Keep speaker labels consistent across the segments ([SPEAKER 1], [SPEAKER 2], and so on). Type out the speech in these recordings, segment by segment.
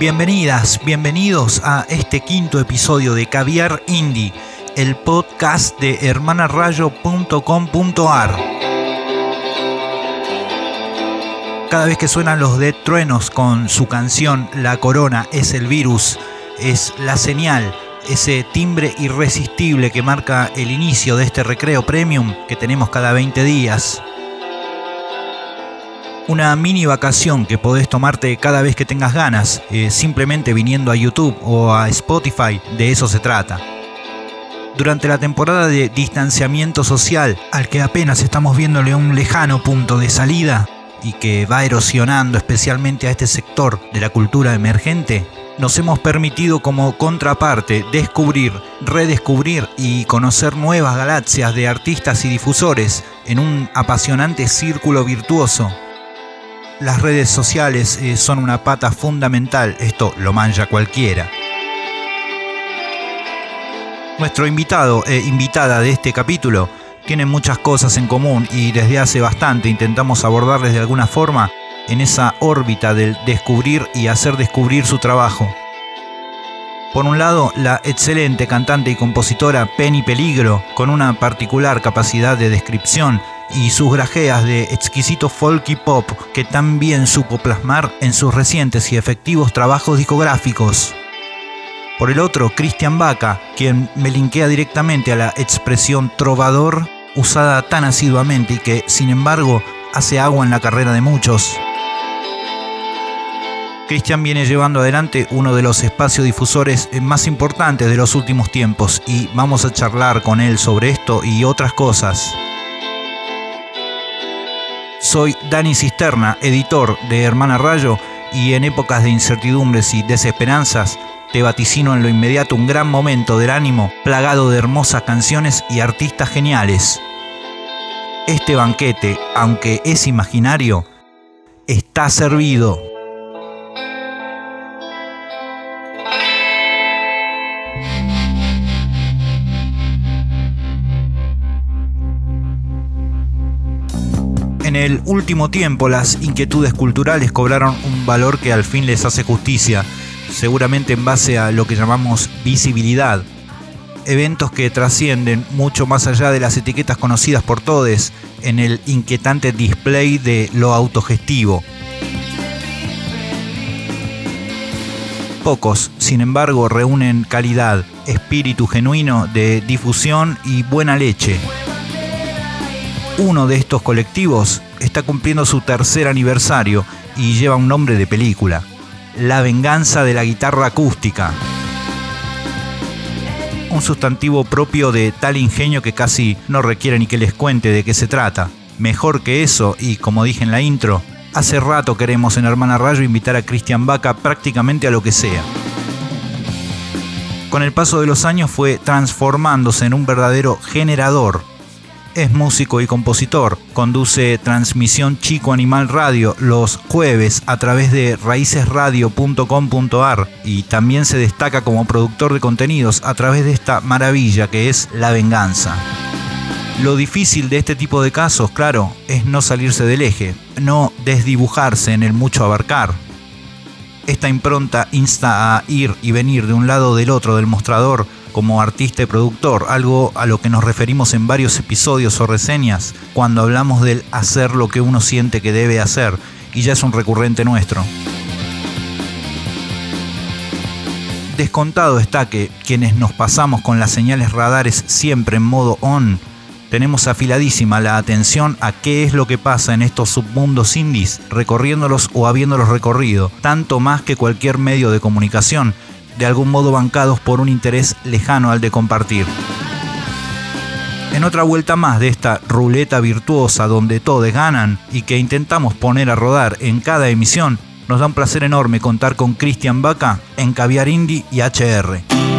[SPEAKER 1] Bienvenidas, bienvenidos a este quinto episodio de Caviar Indie, el podcast de hermanarayo.com.ar. Cada vez que suenan los Dead Truenos con su canción La Corona es el virus, es la señal, ese timbre irresistible que marca el inicio de este recreo premium que tenemos cada 20 días una mini vacación que podés tomarte cada vez que tengas ganas, eh, simplemente viniendo a YouTube o a Spotify, de eso se trata. Durante la temporada de distanciamiento social, al que apenas estamos viéndole un lejano punto de salida y que va erosionando especialmente a este sector de la cultura emergente, nos hemos permitido como contraparte descubrir, redescubrir y conocer nuevas galaxias de artistas y difusores en un apasionante círculo virtuoso las redes sociales eh, son una pata fundamental, esto lo manja cualquiera. Nuestro invitado e invitada de este capítulo tienen muchas cosas en común y desde hace bastante intentamos abordarles de alguna forma en esa órbita del descubrir y hacer descubrir su trabajo. Por un lado, la excelente cantante y compositora Penny Peligro, con una particular capacidad de descripción y sus grajeas de exquisito folk y pop que también supo plasmar en sus recientes y efectivos trabajos discográficos. Por el otro, Christian Baca, quien me linkea directamente a la expresión trovador usada tan asiduamente y que, sin embargo, hace agua en la carrera de muchos. Christian viene llevando adelante uno de los espacios difusores más importantes de los últimos tiempos y vamos a charlar con él sobre esto y otras cosas. Soy Dani Cisterna, editor de Hermana Rayo, y en épocas de incertidumbres y desesperanzas, te vaticino en lo inmediato un gran momento del ánimo, plagado de hermosas canciones y artistas geniales. Este banquete, aunque es imaginario, está servido. El último tiempo las inquietudes culturales cobraron un valor que al fin les hace justicia, seguramente en base a lo que llamamos visibilidad. Eventos que trascienden mucho más allá de las etiquetas conocidas por todos en el inquietante display de lo autogestivo. Pocos, sin embargo, reúnen calidad, espíritu genuino de difusión y buena leche uno de estos colectivos está cumpliendo su tercer aniversario y lleva un nombre de película, La venganza de la guitarra acústica. Un sustantivo propio de tal ingenio que casi no requiere ni que les cuente de qué se trata. Mejor que eso, y como dije en la intro, hace rato queremos en Hermana Rayo invitar a Cristian Vaca prácticamente a lo que sea. Con el paso de los años fue transformándose en un verdadero generador es músico y compositor. Conduce Transmisión Chico Animal Radio los jueves a través de raícesradio.com.ar y también se destaca como productor de contenidos a través de esta maravilla que es La Venganza. Lo difícil de este tipo de casos, claro, es no salirse del eje, no desdibujarse en el mucho abarcar. Esta impronta insta a ir y venir de un lado del otro del mostrador como artista y productor, algo a lo que nos referimos en varios episodios o reseñas cuando hablamos del hacer lo que uno siente que debe hacer, y ya es un recurrente nuestro. Descontado está que quienes nos pasamos con las señales radares siempre en modo on, tenemos afiladísima la atención a qué es lo que pasa en estos submundos indies, recorriéndolos o habiéndolos recorrido, tanto más que cualquier medio de comunicación, de algún modo bancados por un interés lejano al de compartir. En otra vuelta más de esta ruleta virtuosa donde todos ganan y que intentamos poner a rodar en cada emisión, nos da un placer enorme contar con Cristian Vaca en Caviar Indie y HR.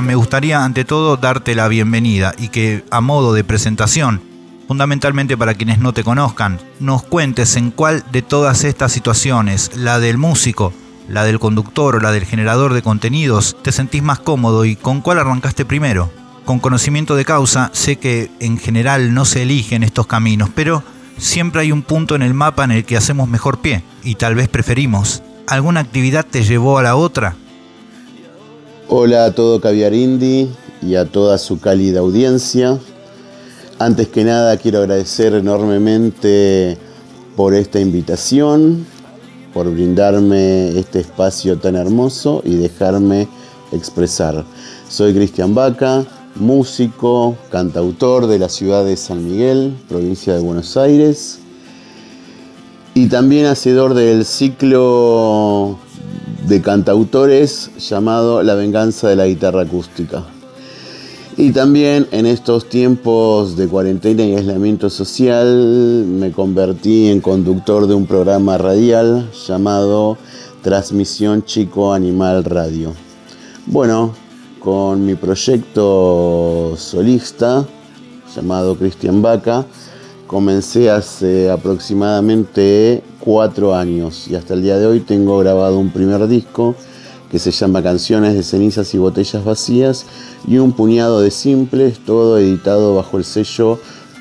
[SPEAKER 1] Me gustaría ante todo darte la bienvenida y que a modo de presentación, fundamentalmente para quienes no te conozcan, nos cuentes en cuál de todas estas situaciones, la del músico la del conductor o la del generador de contenidos, te sentís más cómodo y con cuál arrancaste primero. Con conocimiento de causa, sé que en general no se eligen estos caminos, pero siempre hay un punto en el mapa en el que hacemos mejor pie y tal vez preferimos. ¿Alguna actividad te llevó a la otra?
[SPEAKER 2] Hola a todo Caviar Indie y a toda su cálida audiencia. Antes que nada quiero agradecer enormemente por esta invitación, por brindarme este espacio tan hermoso y dejarme expresar. Soy Cristian Vaca, músico, cantautor de la ciudad de San Miguel, provincia de Buenos Aires, y también hacedor del ciclo de cantautores llamado La venganza de la guitarra acústica. Y también en estos tiempos de cuarentena y aislamiento social me convertí en conductor de un programa radial llamado Transmisión Chico Animal Radio. Bueno, con mi proyecto solista llamado Cristian Vaca, comencé hace aproximadamente cuatro años y hasta el día de hoy tengo grabado un primer disco que se llama Canciones de cenizas y botellas vacías y un puñado de simples, todo editado bajo el sello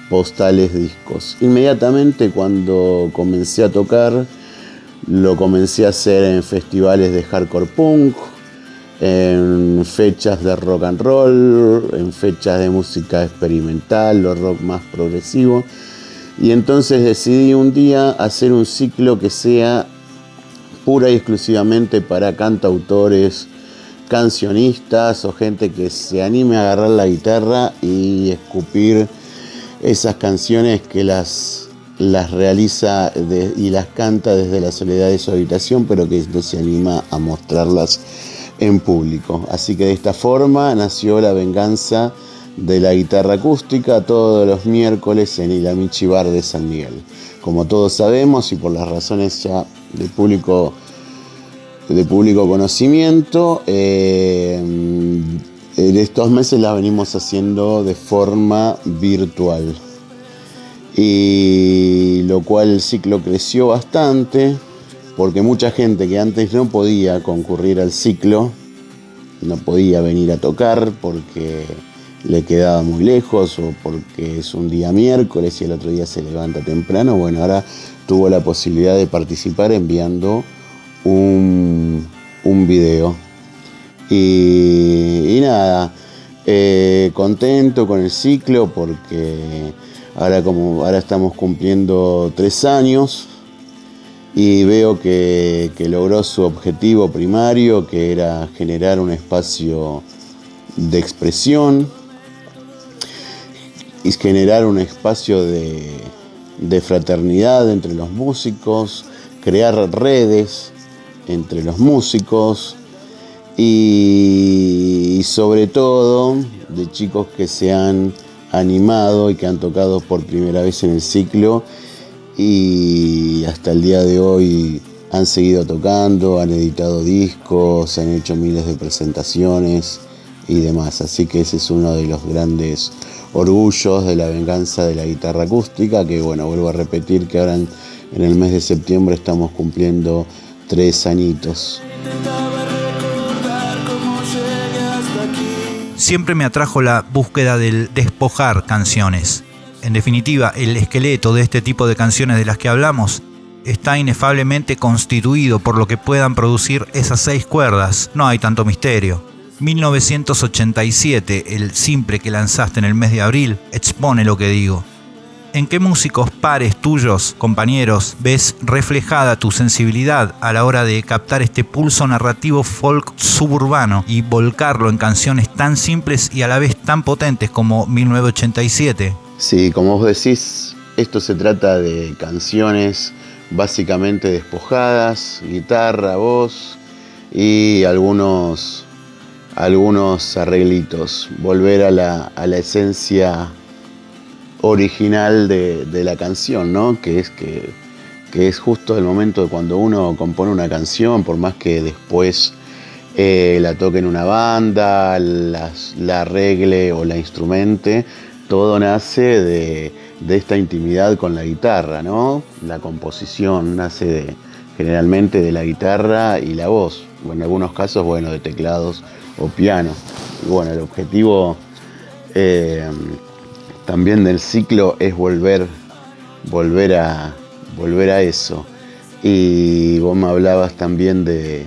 [SPEAKER 2] Postales Discos. Inmediatamente cuando comencé a tocar, lo comencé a hacer en festivales de hardcore punk, en fechas de rock and roll, en fechas de música experimental o rock más progresivo. Y entonces decidí un día hacer un ciclo que sea pura y exclusivamente para cantautores, cancionistas o gente que se anime a agarrar la guitarra y escupir esas canciones que las, las realiza y las canta desde la soledad de su habitación, pero que no se anima a mostrarlas en público. Así que de esta forma nació la venganza de la guitarra acústica todos los miércoles en Ilamichi Bar de San Miguel. Como todos sabemos y por las razones ya de público, de público conocimiento, eh, en estos meses las venimos haciendo de forma virtual. Y lo cual el ciclo creció bastante porque mucha gente que antes no podía concurrir al ciclo, no podía venir a tocar porque le quedaba muy lejos o porque es un día miércoles y el otro día se levanta temprano, bueno, ahora tuvo la posibilidad de participar enviando un, un video. Y, nada, eh, contento con el ciclo porque ahora como ahora estamos cumpliendo tres años y veo que, que logró su objetivo primario, que era generar un espacio de expresión, y generar un espacio de, fraternidad entre los músicos, crear redes entre los músicos y, sobre todo de chicos que se han animado y que han tocado por primera vez en el ciclo y hasta el día de hoy han seguido tocando, han editado discos, han hecho miles de presentaciones y demás. Así que ese es uno de los grandes orgullos de la venganza de la guitarra acústica, que bueno, vuelvo a repetir que ahora en, el mes de septiembre estamos cumpliendo tres añitos.
[SPEAKER 1] Siempre me atrajo la búsqueda del despojar canciones. En definitiva, el esqueleto de este tipo de canciones de las que hablamos está inefablemente constituido por lo que puedan producir esas seis cuerdas. No hay tanto misterio. 1987, el simple que lanzaste en el mes de abril, expone lo que digo. ¿En qué músicos pares tuyos, compañeros, ves reflejada tu sensibilidad a la hora de captar este pulso narrativo folk suburbano y volcarlo en canciones tan simples y a la vez tan potentes como 1987?
[SPEAKER 2] Sí, como vos decís, esto se trata de canciones básicamente despojadas, guitarra, voz y algunos algunos arreglitos, volver a la, esencia original de, la canción, ¿no? Que es que, es justo el momento de cuando uno compone una canción, por más que después eh, la toque en una banda, la arregle o la instrumente, todo nace de, esta intimidad con la guitarra, ¿no? La composición nace generalmente de la guitarra y la voz, o en algunos casos, bueno, de teclados o piano. Bueno, el objetivo eh, también del ciclo es volver, volver, a, volver a eso. Y vos me hablabas también de,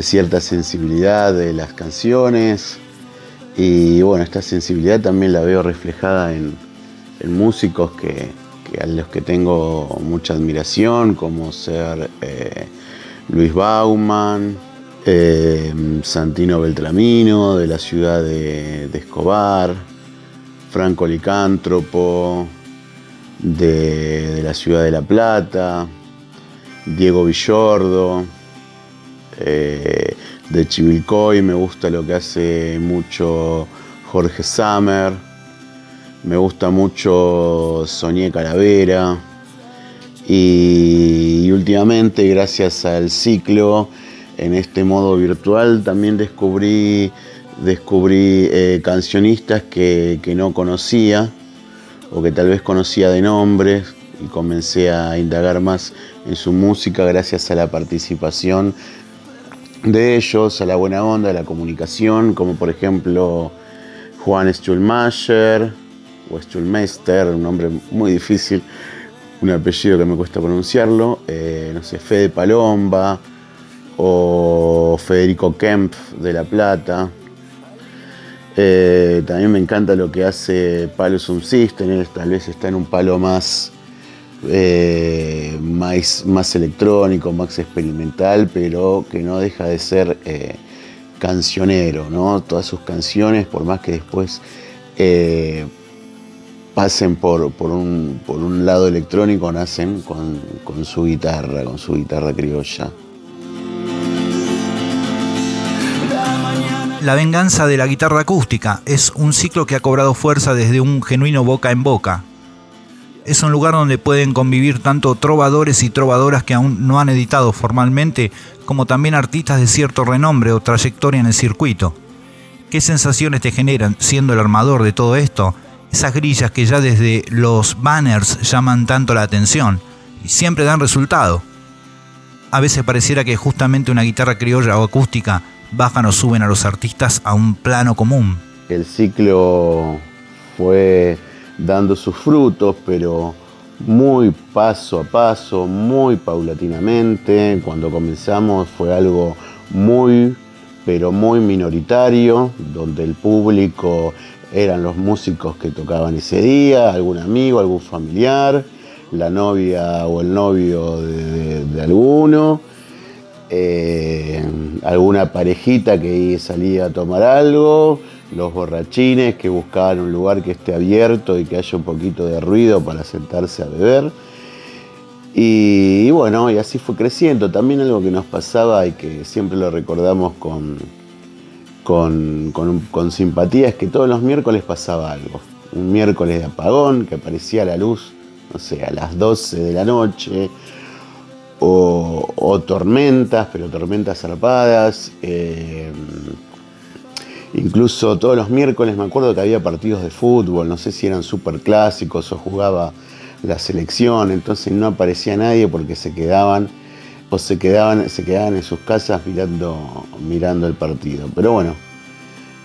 [SPEAKER 2] cierta sensibilidad de las canciones. Y bueno, esta sensibilidad también la veo reflejada en, músicos que, a los que tengo mucha admiración, como ser eh, Luis Bauman, eh, Santino Beltramino, de la ciudad de Escobar, Franco Licántropo, de, la ciudad de La Plata, Diego Villordo, eh, de Chivilcoy, me gusta lo que hace mucho Jorge Sammer, me gusta mucho Soñé Calavera y últimamente gracias al ciclo en este modo virtual también descubrí descubrí eh, cancionistas que, no conocía o que tal vez conocía de nombres y comencé a indagar más en su música gracias a la participación de ellos, a la buena onda, a la comunicación, como por ejemplo Juan Stuhlmacher o Stuhlmeister, un nombre muy difícil, un apellido que me cuesta pronunciarlo, eh, no sé, Fede Palomba o Federico Kemp de La Plata, eh, también me encanta lo que hace Palo System, tal vez está en un palo más, eh, más, más, electrónico, más experimental, pero que no deja de ser eh, cancionero, ¿no? Todas sus canciones, por más que después pasen por, por, un, por, un, lado electrónico, nacen con, con su guitarra, con su guitarra criolla.
[SPEAKER 1] La venganza de la guitarra acústica es un ciclo que ha cobrado fuerza desde un genuino boca en boca. Es un lugar donde pueden convivir tanto trovadores y trovadoras que aún no han editado formalmente, como también artistas de cierto renombre o trayectoria en el circuito. ¿Qué sensaciones te generan siendo el armador de todo esto? Esas grillas que ya desde los banners llaman tanto la atención y siempre dan resultado. A veces pareciera que justamente una guitarra criolla o acústica bajan o suben a los artistas a un plano común.
[SPEAKER 2] El ciclo fue dando sus frutos, pero muy paso a paso, muy paulatinamente. Cuando comenzamos fue algo muy, pero muy minoritario, donde el público eran los músicos que tocaban ese día, algún amigo, algún familiar, la novia o el novio de, alguno. Eh, alguna parejita que salía a tomar algo, los borrachines que buscaban un lugar que esté abierto y que haya un poquito de ruido para sentarse a beber. Y, bueno, y así fue creciendo. También algo que nos pasaba y que siempre lo recordamos con, con, con simpatía es que todos los miércoles pasaba algo. Un miércoles de apagón que aparecía la luz, no sé, a las 12 de la noche o, tormentas, pero tormentas zarpadas. Eh, incluso todos los miércoles me acuerdo que había partidos de fútbol, no sé si eran super clásicos o jugaba la selección, entonces no aparecía nadie porque se quedaban o se quedaban, se quedaban en sus casas mirando, mirando el partido. Pero bueno,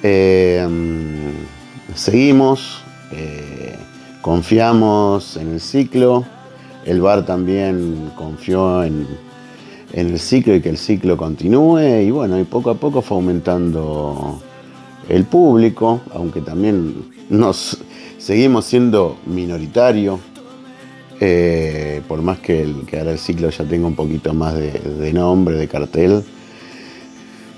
[SPEAKER 2] eh, seguimos, eh, confiamos en el ciclo. El bar también confió en, el ciclo y que el ciclo continúe y bueno, y poco a poco fue aumentando el público, aunque también nos seguimos siendo minoritario, eh, por más que ahora el ciclo ya tenga un poquito más de, nombre, de cartel,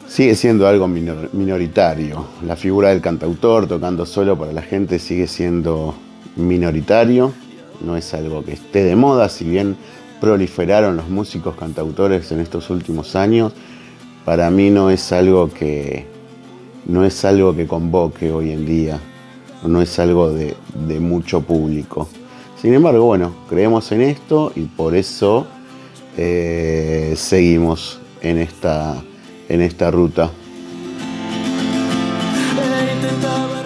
[SPEAKER 2] sigue siendo algo minoritario. La figura del cantautor tocando solo para la gente sigue siendo minoritario no es algo que esté de moda, si bien proliferaron los músicos cantautores en estos últimos años, para mí no es algo que no es algo que convoque hoy en día, no es algo de, mucho público. Sin embargo, bueno, creemos en esto y por eso eh, seguimos en esta, en esta ruta.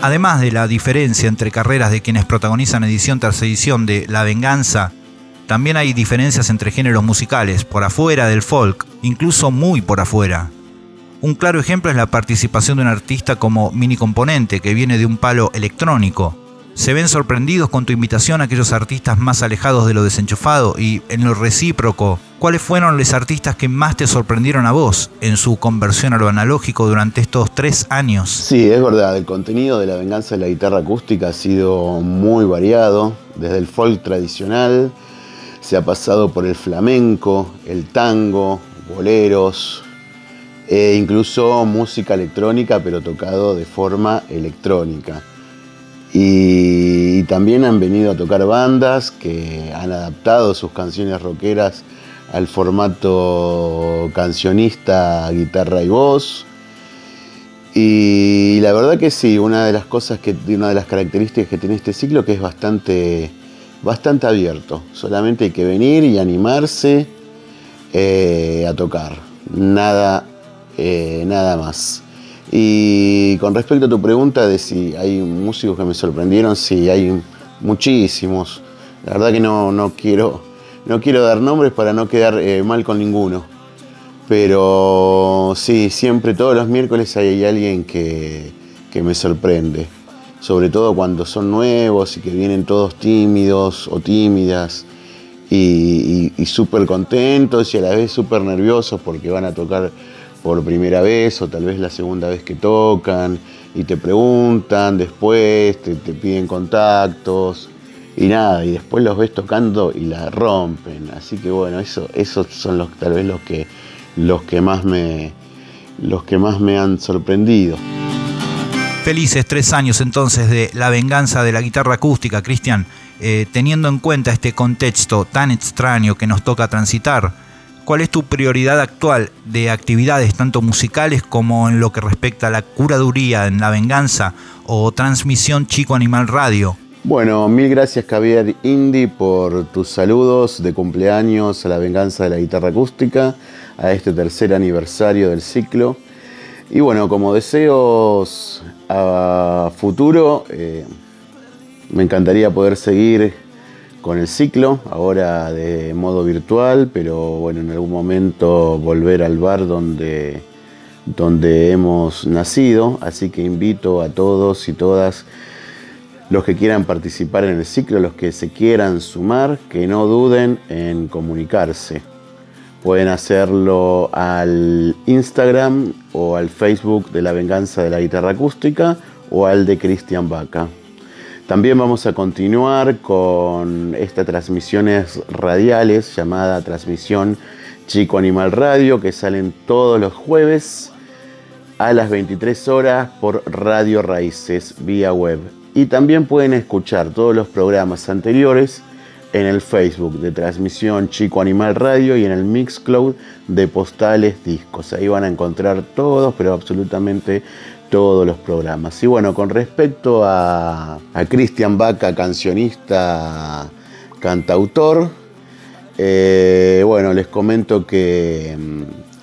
[SPEAKER 1] Además de la diferencia entre carreras de quienes protagonizan edición tras edición de La Venganza También hay diferencias entre géneros musicales, por afuera del folk, incluso muy por afuera. Un claro ejemplo es la participación de un artista como Mini Componente, que viene de un palo electrónico. Se ven sorprendidos con tu invitación a aquellos artistas más alejados de lo desenchufado y, en lo recíproco, ¿cuáles fueron los artistas que más te sorprendieron a vos en su conversión a lo analógico durante estos tres años?
[SPEAKER 2] Sí, es verdad, el contenido de la venganza de la guitarra acústica ha sido muy variado, desde el folk tradicional, se ha pasado por el flamenco, el tango, boleros, e incluso música electrónica, pero tocado de forma electrónica. Y, también han venido a tocar bandas que han adaptado sus canciones rockeras al formato cancionista, guitarra y voz. Y la verdad que sí, una de las cosas que, una de las características que tiene este ciclo que es bastante bastante abierto. Solamente hay que venir y animarse eh, a tocar. Nada, eh, nada más. Y con respecto a tu pregunta de si hay músicos que me sorprendieron, sí, hay muchísimos. La verdad que no, quiero, no quiero dar nombres para no quedar eh, mal con ninguno. Pero sí, siempre todos los miércoles hay alguien que, que me sorprende sobre todo cuando son nuevos y que vienen todos tímidos o tímidas y, súper contentos y a la vez súper nerviosos porque van a tocar por primera vez o tal vez la segunda vez que tocan y te preguntan después, te, piden contactos y nada, y después los ves tocando y la rompen. Así que bueno, eso, esos son los, tal vez los que, los que más me los que más me han sorprendido.
[SPEAKER 1] Felices tres años entonces de la venganza de la guitarra acústica, Cristian, eh, teniendo en cuenta este contexto tan extraño que nos toca transitar. ¿Cuál es tu prioridad actual de actividades tanto musicales como en lo que respecta a la curaduría en la venganza o transmisión Chico Animal Radio?
[SPEAKER 2] Bueno, mil gracias Javier Indy por tus saludos de cumpleaños a la venganza de la guitarra acústica, a este tercer aniversario del ciclo. Y bueno, como deseos a futuro, eh, me encantaría poder seguir con el ciclo, ahora de modo virtual, pero bueno, en algún momento volver al bar donde, donde hemos nacido, así que invito a todos y todas los que quieran participar en el ciclo, los que se quieran sumar, que no duden en comunicarse. Pueden hacerlo al Instagram o al Facebook de la Venganza de la Guitarra Acústica o al de Cristian Vaca. También vamos a continuar con estas transmisiones radiales llamada Transmisión Chico Animal Radio que salen todos los jueves a las 23 horas por Radio Raíces vía web. Y también pueden escuchar todos los programas anteriores en el Facebook de Transmisión Chico Animal Radio y en el Mixcloud de Postales Discos. Ahí van a encontrar todos, pero absolutamente todos los programas. Y bueno, con respecto a, Cristian Vaca, cancionista, cantautor, eh, bueno, les comento que,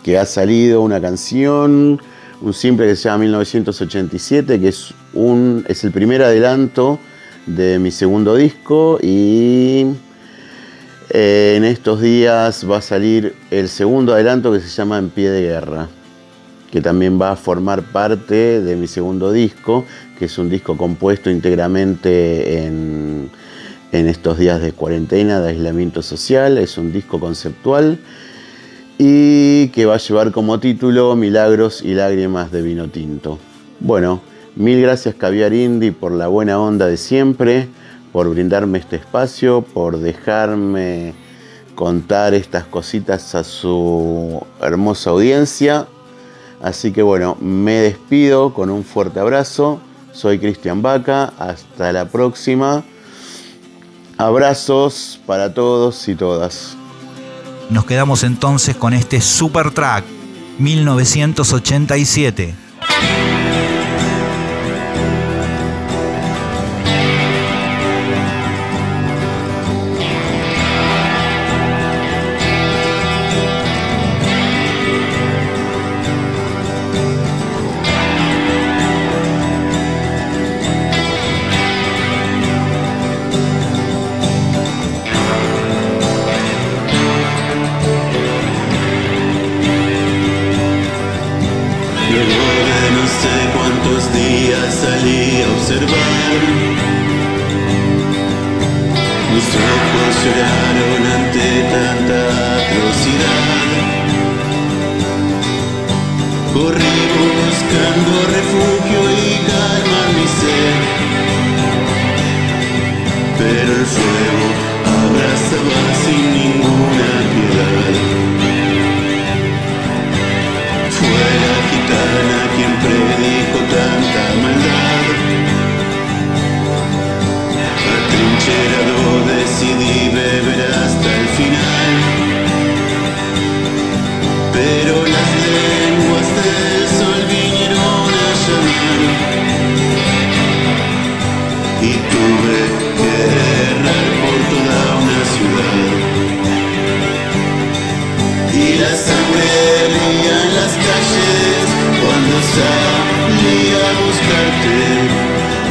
[SPEAKER 2] que ha salido una canción, un simple que se llama 1987, que es, un, es el primer adelanto de mi segundo disco y eh, en estos días va a salir el segundo adelanto que se llama En pie de guerra, que también va a formar parte de mi segundo disco, que es un disco compuesto íntegramente en, en estos días de cuarentena, de aislamiento social, es un disco conceptual y que va a llevar como título Milagros y lágrimas de vino tinto. Bueno, Mil gracias Caviar Indy por la buena onda de siempre, por brindarme este espacio, por dejarme contar estas cositas a su hermosa audiencia. Así que bueno, me despido con un fuerte abrazo. Soy Cristian Vaca, hasta la próxima. Abrazos para todos y todas.
[SPEAKER 1] Nos quedamos entonces con este super track 1987.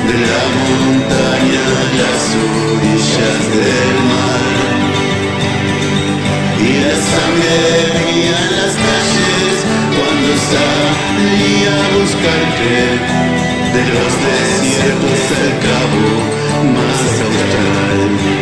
[SPEAKER 2] De la montaña a las orillas del mar. Y la sangre hervía en las calles cuando salí a buscarte de los desiertos al cabo más austral.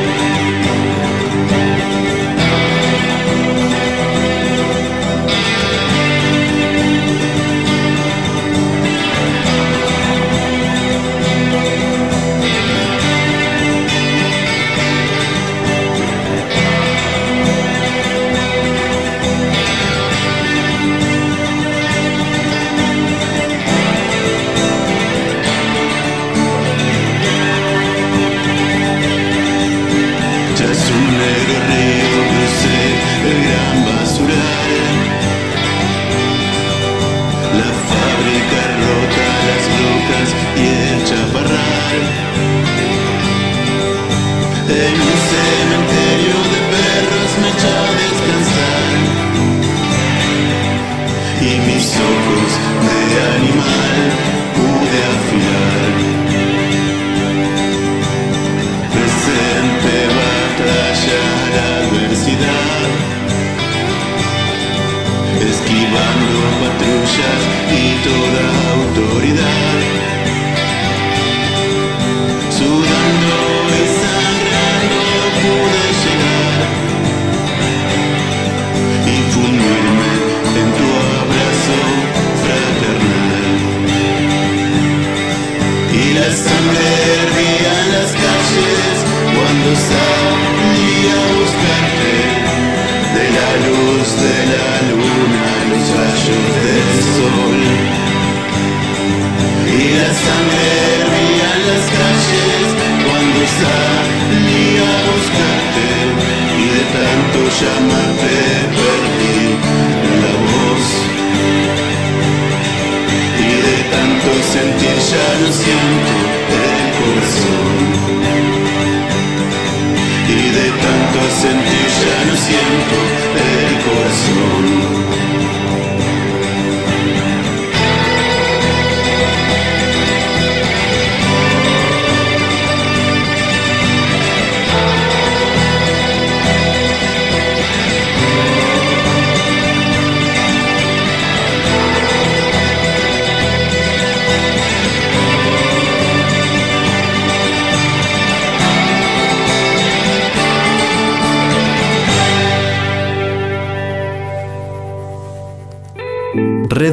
[SPEAKER 2] Y de tanto sentir ya no siento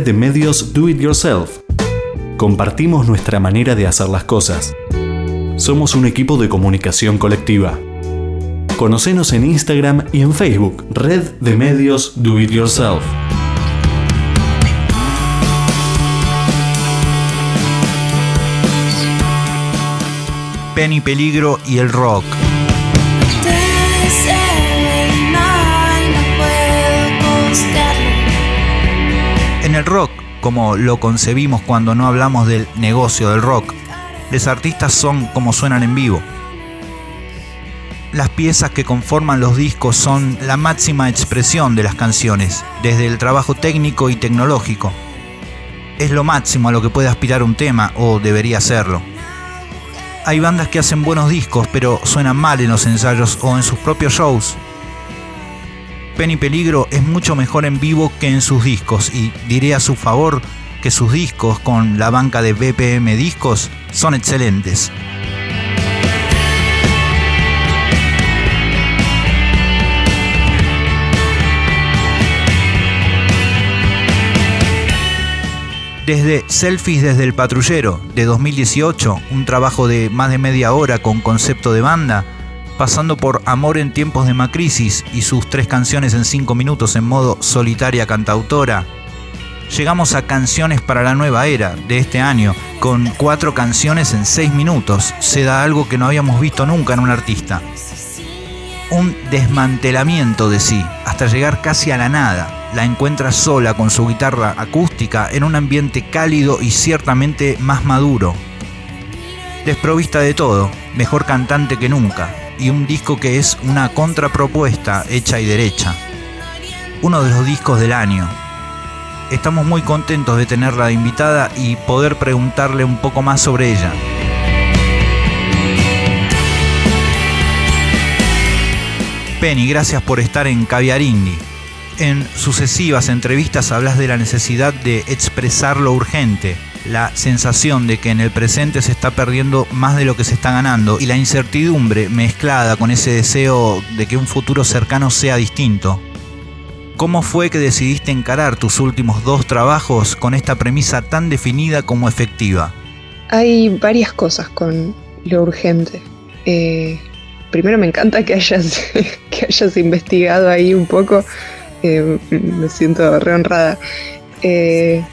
[SPEAKER 2] de
[SPEAKER 3] medios Do It Yourself. Compartimos nuestra manera de hacer las cosas. Somos un equipo de comunicación colectiva. Conocenos en Instagram y en Facebook, Red de Medios Do It Yourself.
[SPEAKER 1] Penny Peligro y el rock. El rock, como lo concebimos cuando no hablamos del negocio del rock, los artistas son como suenan en vivo. Las piezas que conforman los discos son la máxima expresión de las canciones, desde el trabajo técnico y tecnológico. Es lo máximo a lo que puede aspirar un tema, o debería serlo. Hay bandas que hacen buenos discos, pero suenan mal en los ensayos o en sus propios shows. Pen y Peligro es mucho mejor en vivo que en sus discos y diré a su favor que sus discos con la banca de BPM Discos son excelentes. Desde Selfies desde el Patrullero de 2018, un trabajo de más de media hora con concepto de banda, pasando por Amor en tiempos de Macrisis y sus tres canciones en cinco minutos en modo solitaria cantautora, llegamos a Canciones para la Nueva Era de este año, con cuatro canciones en seis minutos. Se da algo que no habíamos visto nunca en un artista. Un desmantelamiento de sí, hasta llegar casi a la nada. La encuentra sola con su guitarra acústica en un ambiente cálido y ciertamente más maduro. Desprovista de todo, mejor cantante que nunca, y un disco que es una contrapropuesta hecha y derecha. Uno de los discos del año, estamos muy contentos de tenerla de invitada y poder preguntarle un poco más sobre ella. Penny, gracias por estar en Caviar Indie. En sucesivas entrevistas hablas de la necesidad de expresar lo urgente, la sensación de que en el presente se está perdiendo más de lo que se está ganando y la incertidumbre mezclada con ese deseo de que un futuro cercano sea distinto. ¿Cómo fue que decidiste encarar tus últimos dos trabajos con esta premisa tan definida como efectiva?
[SPEAKER 4] Hay varias cosas con lo urgente. Eh, primero me encanta que hayas, que hayas investigado ahí un poco. Eh, me siento re honrada. Eh,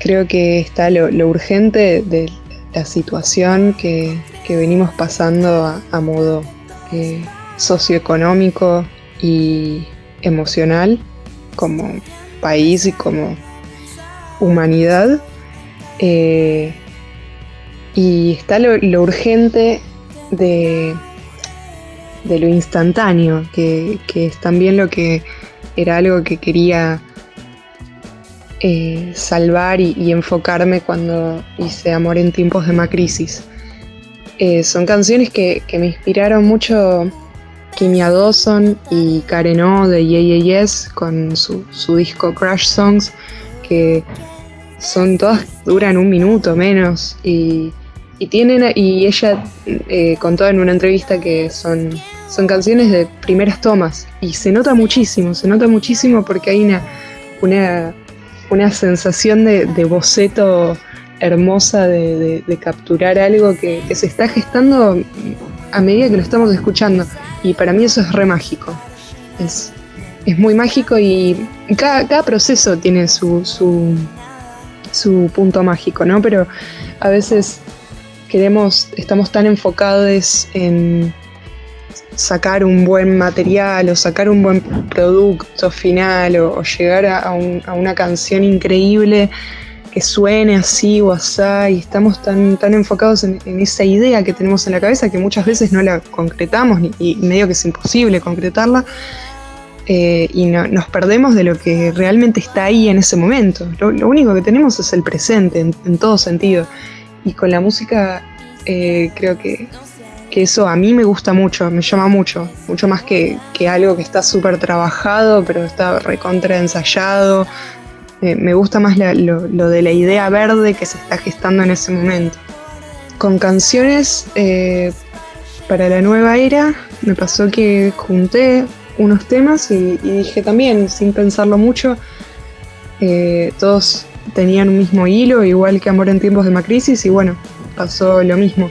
[SPEAKER 4] creo que está lo, urgente de la situación que, venimos pasando a, modo eh, socioeconómico y emocional como país y como humanidad. Eh, y está lo, urgente de, lo instantáneo, que, es también lo que era algo que quería eh, salvar y, enfocarme cuando hice Amor en tiempos de Macrisis. Eh, son canciones que, me inspiraron mucho Kimia Dawson y Karen O de Yeah Yes con su, disco Crash Songs, que son todas, duran un minuto menos y, tienen, y ella eh, contó en una entrevista que son, son canciones de primeras tomas y se nota muchísimo, se nota muchísimo porque hay una, una sensación de, boceto hermosa de, capturar algo que, se está gestando a medida que lo estamos escuchando. Y para mí eso es re mágico. Es, es muy mágico y cada, cada proceso tiene su, su, su, punto mágico, ¿no? Pero a veces queremos, estamos tan enfocados en sacar un buen material o sacar un buen producto final o, llegar a, a, un, a una canción increíble que suene así o así, y estamos tan, tan enfocados en, en, esa idea que tenemos en la cabeza que muchas veces no la concretamos y medio que es imposible concretarla. Eh, y no, nos perdemos de lo que realmente está ahí en ese momento. Lo, lo único que tenemos es el presente en, en todo sentido. Y con la música eh, creo que, que, eso a mí me gusta mucho, me llama mucho, mucho más que, que algo que está súper trabajado, pero está recontra ensayado, eh, me gusta más lo, lo, de la idea verde que se está gestando en ese momento. Con canciones eh, para la nueva era, me pasó que junté unos temas y, y dije también, sin pensarlo mucho, eh, todos tenían un mismo hilo, igual que Amor en tiempos de Macrisis, y bueno, pasó lo mismo.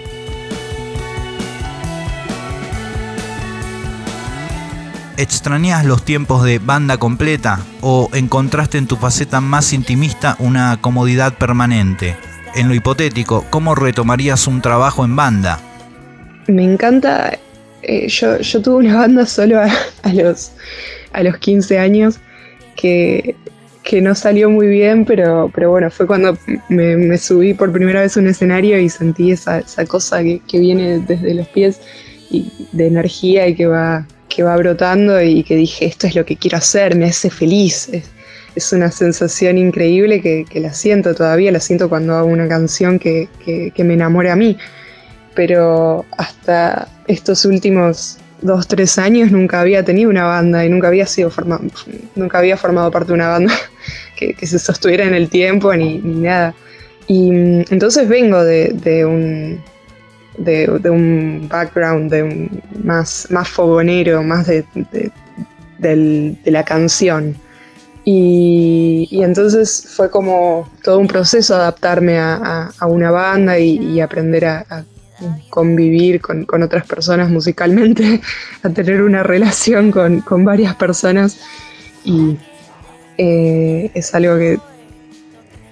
[SPEAKER 1] ¿Extrañas los tiempos de banda completa o encontraste en tu faceta más intimista una comodidad permanente? En lo hipotético, ¿cómo retomarías un trabajo en banda?
[SPEAKER 4] Me encanta, eh, yo, tuve una banda solo a, los, a los 15 años que, que no salió muy bien, pero, pero bueno, fue cuando me, me, subí por primera vez a un escenario y sentí esa, esa cosa que, que viene desde los pies y de energía y que va que va brotando y que dije, esto es lo que quiero hacer, me hace feliz. Es, es una sensación increíble que, que, la siento todavía, la siento cuando hago una canción que, que, me enamora a mí. Pero hasta estos últimos dos, tres años nunca había tenido una banda y nunca había sido formado, nunca había formado parte de una banda que, que se sostuviera en el tiempo ni, ni nada. Y mm, entonces vengo de, de un de, un background de un, más, más fogonero, más de, de, del, de, la canción. Y, y entonces fue como todo un proceso adaptarme a, a- una banda y, aprender a, a convivir con, con otras personas musicalmente, a tener una relación con, con varias personas. Y eh, es algo que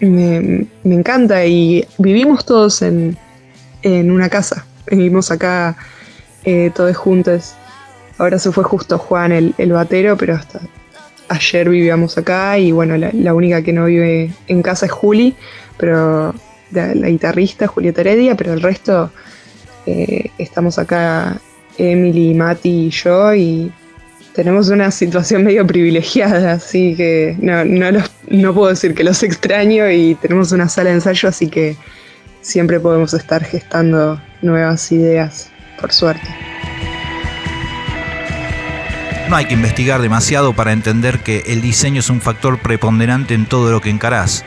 [SPEAKER 4] me, me encanta y vivimos todos en, en una casa. Vivimos acá eh, todos juntos. Ahora se fue justo Juan, el, el batero, pero hasta ayer vivíamos acá y bueno, la, única que no vive en casa es Juli, pero la, la guitarrista Julieta Heredia, pero el resto eh, estamos acá Emily, Mati y yo y tenemos una situación medio privilegiada, así que no, no, los- no puedo decir que los extraño y tenemos una sala de ensayo, así que siempre podemos estar gestando nuevas ideas, por suerte.
[SPEAKER 1] No hay que investigar demasiado para entender que el diseño es un factor preponderante en todo lo que encarás.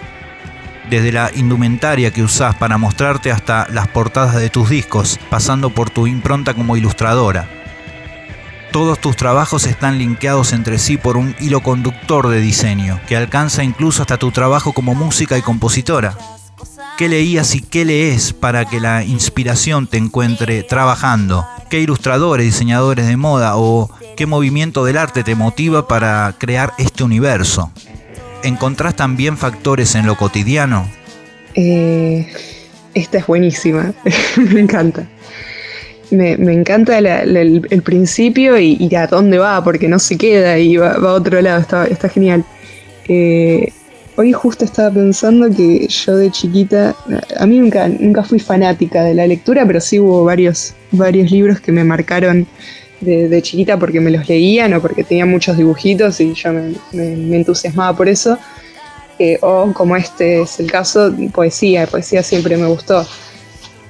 [SPEAKER 1] Desde la indumentaria que usás para mostrarte hasta las portadas de tus discos, pasando por tu impronta como ilustradora. Todos tus trabajos están linkeados entre sí por un hilo conductor de diseño, que alcanza incluso hasta tu trabajo como música y compositora. ¿Qué leías y qué lees para que la inspiración te encuentre trabajando? ¿Qué ilustradores, diseñadores de moda o qué movimiento del arte te motiva para crear este universo? ¿Encontrás también factores en lo cotidiano?
[SPEAKER 4] Eh, esta es buenísima, me encanta. Me, encanta el, principio y, y a dónde va, porque no se queda y va, a otro lado, está, está genial. Eh, hoy justo estaba pensando que yo de chiquita, a mí nunca, nunca fui fanática de la lectura, pero sí hubo varios, varios libros que me marcaron de, chiquita porque me los leían o porque tenían muchos dibujitos y yo me, entusiasmaba por eso. Eh, o como este es el caso, poesía, poesía siempre me gustó.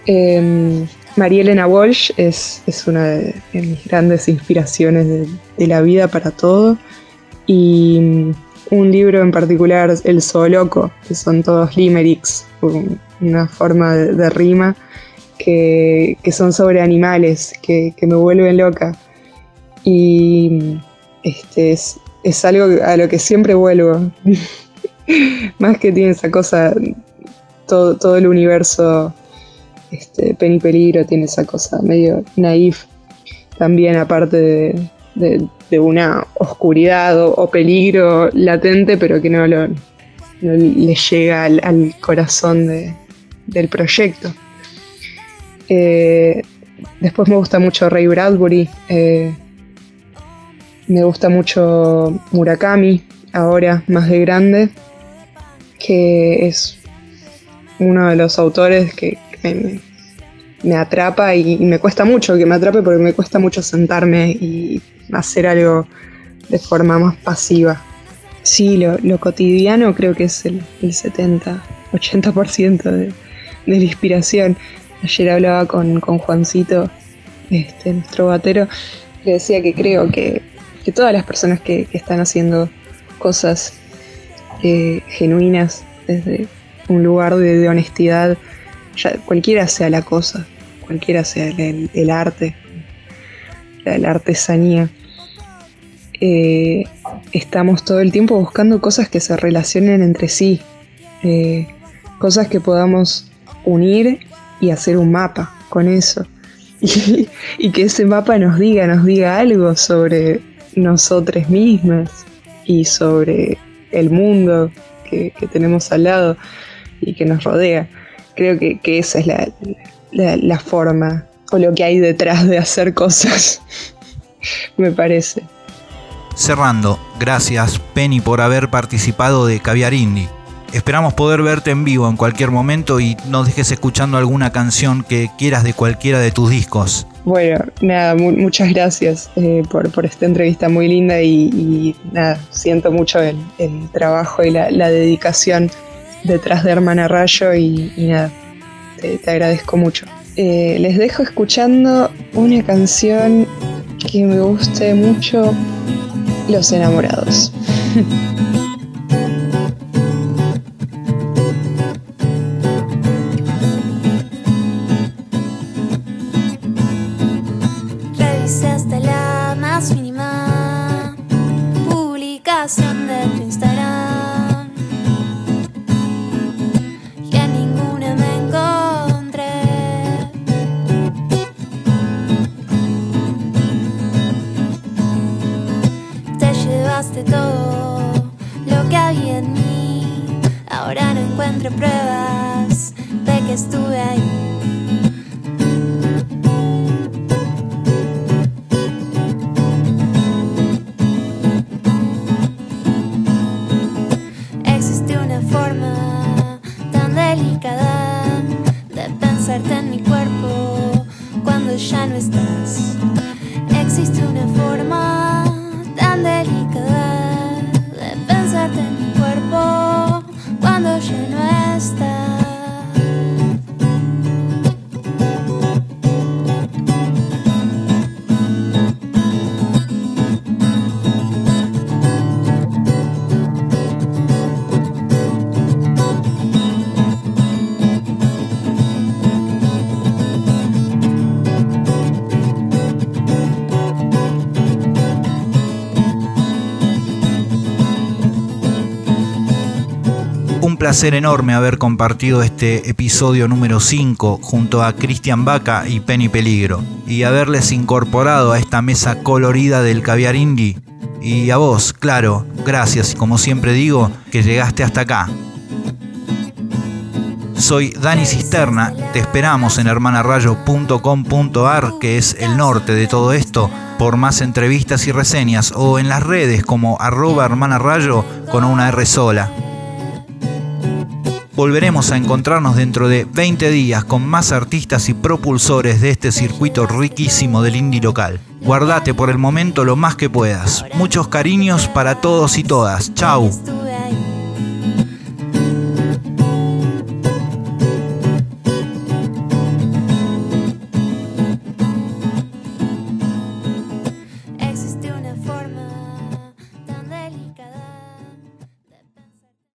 [SPEAKER 4] Eh, María Elena Walsh es, es una de, mis grandes inspiraciones de, de la vida para todo. Y un libro en particular, El Zooloco, que son todos limericks, un- una forma de, rima, que, que son sobre animales, que, que me vuelven loca. Y este es, es algo a lo que siempre vuelvo. Más que tiene esa cosa, todo, todo el universo este, Pen y Peligro tiene esa cosa medio naif. También aparte de, de- una oscuridad o, peligro latente, pero que no, le llega al, corazón de- del proyecto. Eh, después me gusta mucho Ray Bradbury. eh, me gusta mucho Murakami, ahora más de grande, que es uno de los autores que, me atrapa y, y me cuesta mucho que me atrape porque me cuesta mucho sentarme y hacer algo de forma más pasiva. Sí, lo, lo cotidiano creo que es el, el 70, 80% de, de la inspiración. Ayer hablaba con, con Juancito, este, nuestro batero, le decía que creo que, que todas las personas que, que están haciendo cosas eh, genuinas desde un lugar de, honestidad, ya, cualquiera sea la cosa, cualquiera sea el arte, la, la artesanía, eh, estamos todo el tiempo buscando cosas que se relacionen entre sí, eh, cosas que podamos unir y hacer un mapa con eso. Y, que ese mapa nos diga, nos diga algo sobre nosotros mismos y sobre el mundo que, tenemos al lado y que nos rodea. Creo que, esa es la- la forma o lo que hay detrás de hacer cosas, me parece.
[SPEAKER 1] Cerrando, gracias Penny por haber participado de Caviar Indie. Esperamos poder verte en vivo en cualquier momento y nos dejes escuchando alguna canción que quieras de cualquiera de tus discos.
[SPEAKER 4] Bueno, nada, mu- muchas gracias eh, por, por esta entrevista muy linda y, y nada, siento mucho el, el trabajo y la, la dedicación detrás de Hermana Rayo y, y nada, te, te agradezco mucho. Eh, les dejo escuchando una canción que me guste mucho, Los Enamorados.
[SPEAKER 1] placer enorme haber compartido este episodio número 5 junto a Cristian Vaca y Penny Peligro y haberles incorporado a esta mesa colorida del caviar indie. Y a vos, claro, gracias, como siempre digo, que llegaste hasta acá. Soy Dani Cisterna, te esperamos en hermanarayo.com.ar, que es el norte de todo esto, por más entrevistas y reseñas, o en las redes como arroba con una R sola. Volveremos a encontrarnos dentro de 20 días con más artistas y propulsores de este circuito riquísimo del indie local. Guardate por el momento lo más que puedas. Muchos cariños para todos y todas. Chau.